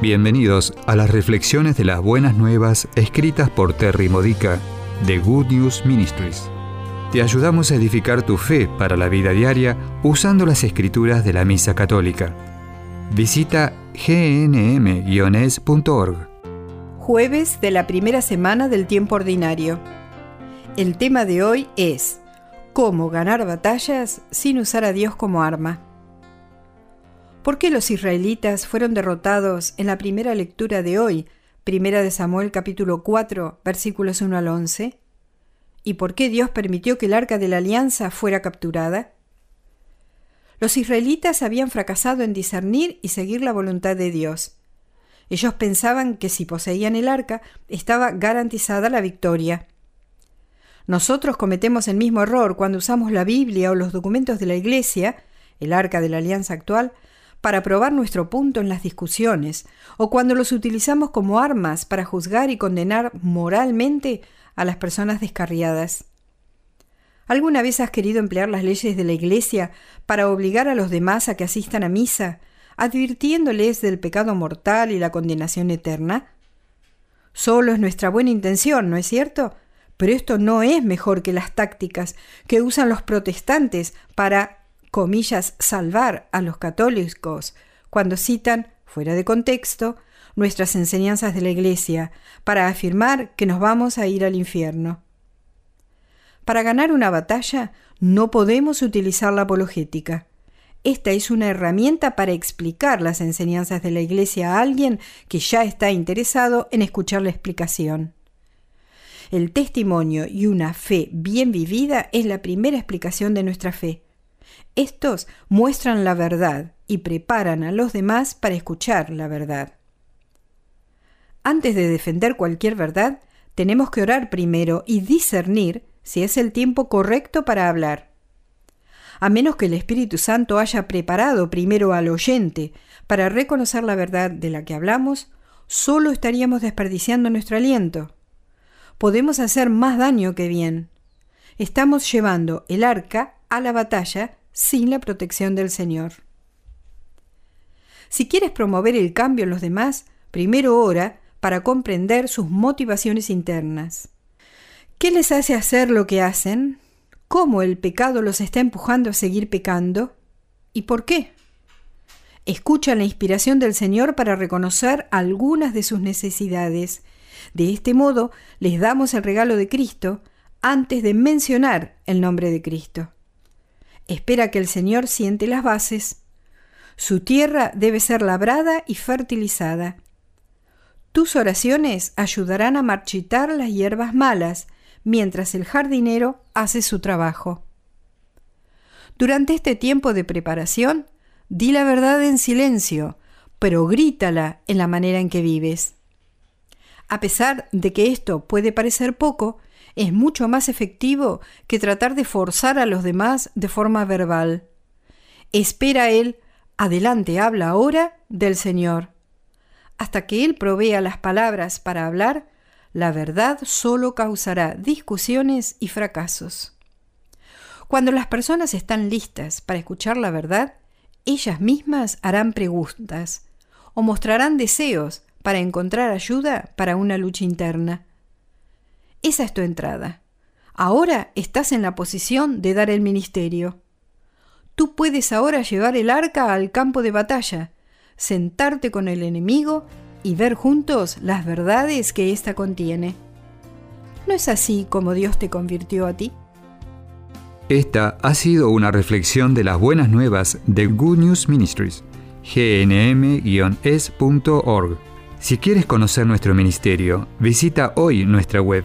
Bienvenidos a las reflexiones de las buenas nuevas escritas por Terry Modica de Good News Ministries. Te ayudamos a edificar tu fe para la vida diaria usando las escrituras de la Misa Católica. Visita gnm-es.org. Jueves de la primera semana del tiempo ordinario. El tema de hoy es ¿Cómo ganar batallas sin usar a Dios como arma? ¿Por qué los israelitas fueron derrotados en la primera lectura de hoy, primera de Samuel capítulo 4, versículos 1 al 11? ¿Y por qué Dios permitió que el arca de la alianza fuera capturada? Los israelitas habían fracasado en discernir y seguir la voluntad de Dios. Ellos pensaban que si poseían el arca estaba garantizada la victoria. Nosotros cometemos el mismo error cuando usamos la Biblia o los documentos de la Iglesia, el arca de la alianza actual, para probar nuestro punto en las discusiones, o cuando los utilizamos como armas para juzgar y condenar moralmente a las personas descarriadas. ¿Alguna vez has querido emplear las leyes de la Iglesia para obligar a los demás a que asistan a misa, advirtiéndoles del pecado mortal y la condenación eterna? Solo es nuestra buena intención, ¿no es cierto? Pero esto no es mejor que las tácticas que usan los protestantes para comillas, salvar a los católicos cuando citan, fuera de contexto, nuestras enseñanzas de la Iglesia para afirmar que nos vamos a ir al infierno. Para ganar una batalla no podemos utilizar la apologética. Esta es una herramienta para explicar las enseñanzas de la Iglesia a alguien que ya está interesado en escuchar la explicación. El testimonio y una fe bien vivida es la primera explicación de nuestra fe. Estos muestran la verdad y preparan a los demás para escuchar la verdad. Antes de defender cualquier verdad, tenemos que orar primero y discernir si es el tiempo correcto para hablar. A menos que el Espíritu Santo haya preparado primero al oyente para reconocer la verdad de la que hablamos, solo estaríamos desperdiciando nuestro aliento. Podemos hacer más daño que bien. Estamos llevando el arca a la batalla sin la protección del Señor. Si quieres promover el cambio en los demás, primero ora para comprender sus motivaciones internas. ¿Qué les hace hacer lo que hacen? ¿Cómo el pecado los está empujando a seguir pecando? ¿Y por qué? Escucha la inspiración del Señor para reconocer algunas de sus necesidades. De este modo les damos el regalo de Cristo antes de mencionar el nombre de Cristo. Espera que el Señor siente las bases. Su tierra debe ser labrada y fertilizada. Tus oraciones ayudarán a marchitar las hierbas malas, mientras el jardinero hace su trabajo. Durante este tiempo de preparación, di la verdad en silencio, pero grítala en la manera en que vives. A pesar de que esto puede parecer poco, es mucho más efectivo que tratar de forzar a los demás de forma verbal. Espera Él, adelante habla ahora del Señor. Hasta que Él provea las palabras para hablar, la verdad solo causará discusiones y fracasos. Cuando las personas están listas para escuchar la verdad, ellas mismas harán preguntas o mostrarán deseos para encontrar ayuda para una lucha interna. Esa es tu entrada. Ahora estás en la posición de dar el ministerio. Tú puedes ahora llevar el arca al campo de batalla, sentarte con el enemigo y ver juntos las verdades que ésta contiene. ¿No es así como Dios te convirtió a ti? Esta ha sido una reflexión de las buenas nuevas de Good News Ministries, gnm-es.org. Si quieres conocer nuestro ministerio, visita hoy nuestra web